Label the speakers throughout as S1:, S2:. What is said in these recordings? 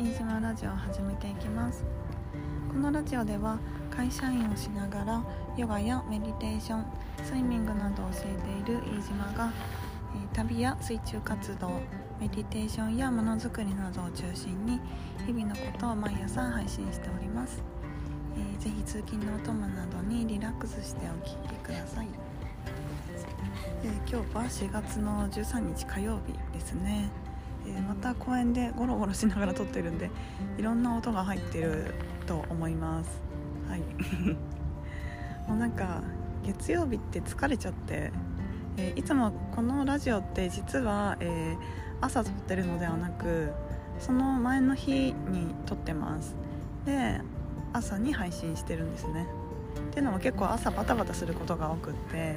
S1: 飯島ラジオを始めていきます。このラジオでは会社員をしながらヨガやメディテーションスイミングなどを教えている飯島がえ旅や水中活動メディテーションやものづくりなどを中心に日々のことを毎朝配信しております、えー、ぜひ通勤のお供などにリラックスしてお聴きください、え、今日は4月の13日火曜日ですね。え、また公園でゴロゴロしながら撮ってるんでいろんな音が入ってると思います。はい。もうなんか月曜日って疲れちゃって、えー、いつもこのラジオって実は、えー、朝撮ってるのではなくその前の日に撮ってます。で朝に配信してるんですね。っていうのも結構朝バタバタすることが多くって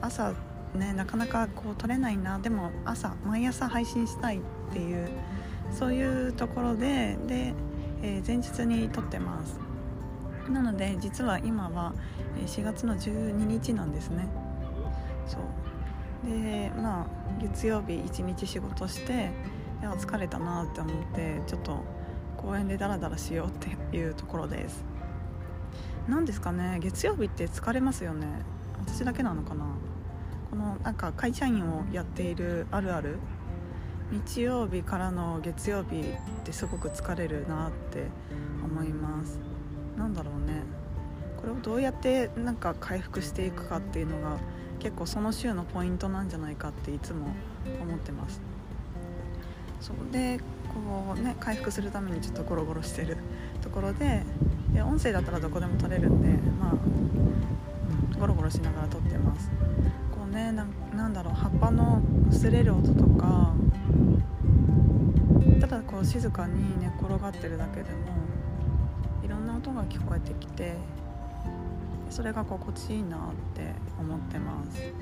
S1: 朝ねなかなかこう撮れないな。でも朝毎朝配信したいっていうそういうところでで、えー、前日に撮ってます。なので実は今は4月の12日なんですね。そう。でまあ月曜日一日仕事していや疲れたなって思ってちょっと公園でダラダラしようっていうところです。何ですかね月曜日って疲れますよね。私だけなのかな。このなんか会社員をやっているあるある日曜日からの月曜日ってすごく疲れるなって思います。なんだろうね。これをどうやってなんか回復していくかっていうのが結構その週のポイントなんじゃないかっていつも思ってます。そうでこうね回復するためにちょっとゴロゴロしてるところでいや音声だったらどこでも撮れるんでまあ、うん、ゴロゴロしながら撮ってます。ねなんだろう葉っぱの擦れる音とかただこう静かに寝転がってるだけでもいろんな音が聞こえてきてそれが心地いいなって思ってます。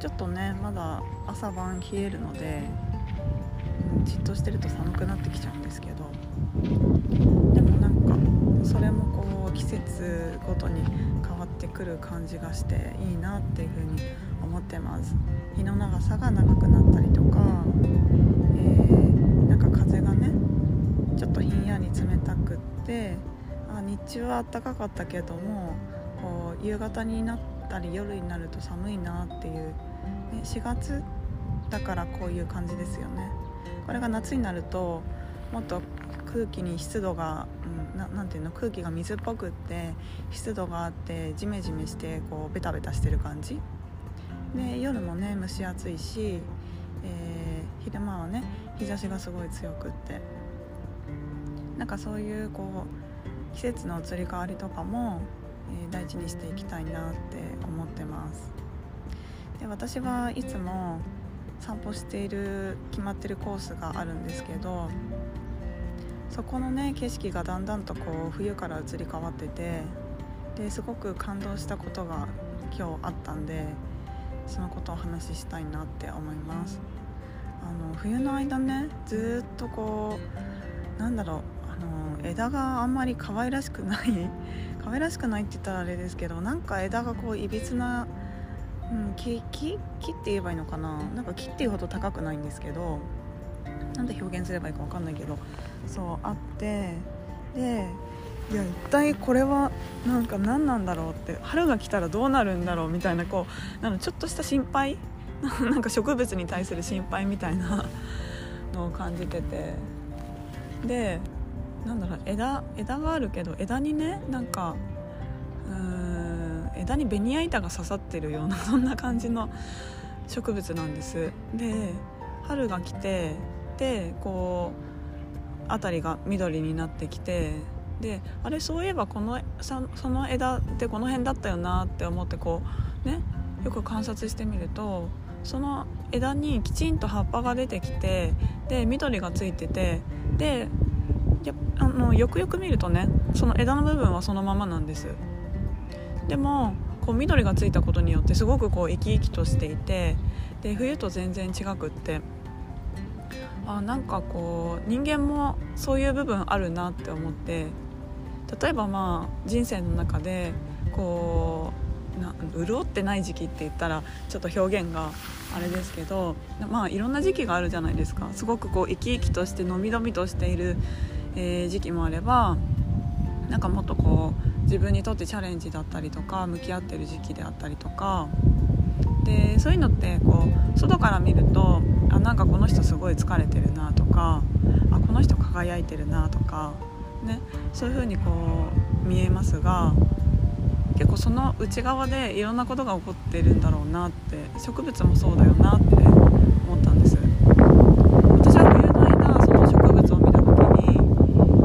S1: ちょっとねまだ朝晩冷えるのでじっとしてると寒くなってきちゃうんですけどでもなんかそれもこう季節ごとに変わってくる感じがしていいなっていうふうに思ってます。日の長さが長くなったりとか、えー、なんか風がねちょっとひんやり冷たくってあ日中は暖かかったけどもこう夕方になったり夜になると寒いなっていう、ね、4月だからこういう感じですよね。これが夏になるともっと空気に湿度が、うん、ていうの空気が水っぽくって湿度があってジメジメしてこうベタベタしてる感じ。で夜もね蒸し暑いし、えー、昼間はね日差しがすごい強くって。なんかそういうこう季節の移り変わりとかも、えー、大事にしていきたいなって思ってます。で私はいつも散歩している決まってるコースがあるんですけどそこのね景色がだんだんとこう冬から移り変わっててですごく感動したことが今日あったんでそのことをお話ししたいなって思います。あの冬の間ねずっとこうなんだろうあの枝があんまり可愛らしくない 可愛らしくないって言ったらあれですけどなんか枝がこういびつな、うん、木木木って言えばいいのかななんか木っていうほど高くないんですけどなんで表現すればいいか分かんないけどそうあってでいや一体これはなんか何なんだろうって春が来たらどうなるんだろうみたいなこうなんちょっとした心配 なんか植物に対する心配みたいなのを感じてて。でなんだろう枝枝があるけど枝にねなんかうーん枝にベニヤ板が刺さってるようなそんな感じの植物なんです。で春が来てでこう辺りが緑になってきてであれそういえばこのその枝ってこの辺だったよなって思ってこうねよく観察してみるとその枝にきちんと葉っぱが出てきてで緑がついててでやあのよくよく見るとねその枝の部分はそのままなんです。でもこう緑がついたことによってすごくこう生き生きとしていてで冬と全然違くって。あなんかこう人間もそういう部分あるなって思って例えばまあ人生の中でこうな潤ってない時期って言ったらちょっと表現があれですけどまあいろんな時期があるじゃないですか。すごくこう生き生きとしてのびのびとしている、えー、時期もあればなんかもっとこう自分にとってチャレンジだったりとか向き合ってる時期であったりとかでそういうのってこう外から見るとあなんかこの人すごい疲れてるなとかあこの人輝いてるなとか、ね、そういう風にこう見えますが結構その内側でいろんなことが起こってるんだろうなって植物もそうだよなって思ったんです。私は冬の間その植物を見た時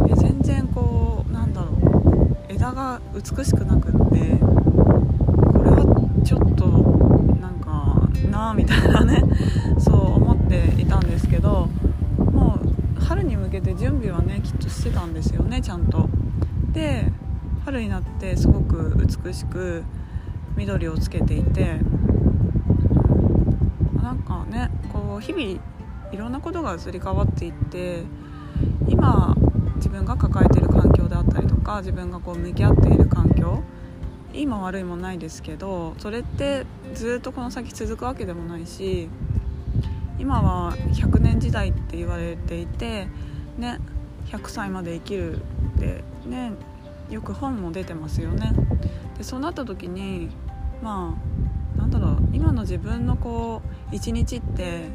S1: に全然こうなんだろう枝が美しくなくってこれはちょっとなみたいなねそう思っていたんですけどもう春に向けて準備はねきっとしてたんですよねちゃんと。で春になってすごく美しく緑をつけていてなんかねこう日々いろんなことが移り変わっていって今自分が抱えてる環境であったりとか自分がこう向き合っている環境いいも悪いもないですけどそれってずっとこの先続くわけでもないし今は100年時代って言われていてね100歳まで生きるってねよく本も出てますよね。でそうなった時にまあなんだろう今の自分のこう一日って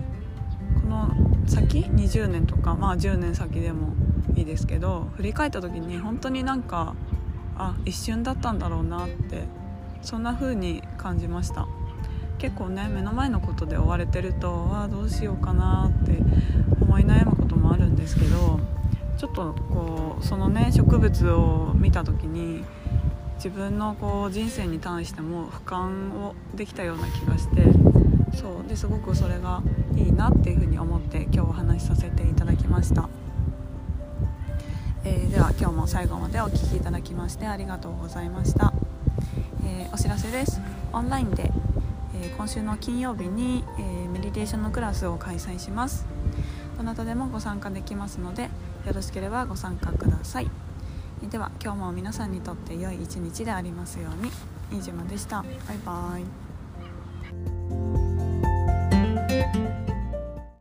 S1: この先20年とかまあ10年先でもいいですけど振り返った時に本当になんかあ一瞬だったんだろうなってそんな風に感じました。結構ね目の前のことで追われてるとああどうしようかなって思い悩むこともあるんですけどちょっとこうそのね植物を見た時に自分のこう人生に対しても俯瞰をできたような気がしてそうですごくそれがいいなっていうふうに思って今日お話しさせていただきました、最後までお聴きいただきましてありがとうございました、えー、お知らせです。オンラインで、えー、今週の金曜日に、えメディテーションのクラスを開催します。どなたでもご参加できますのでよろしければご参加ください。では今日も皆さんにとって良い一日でありますように。飯島でした。バイバイ。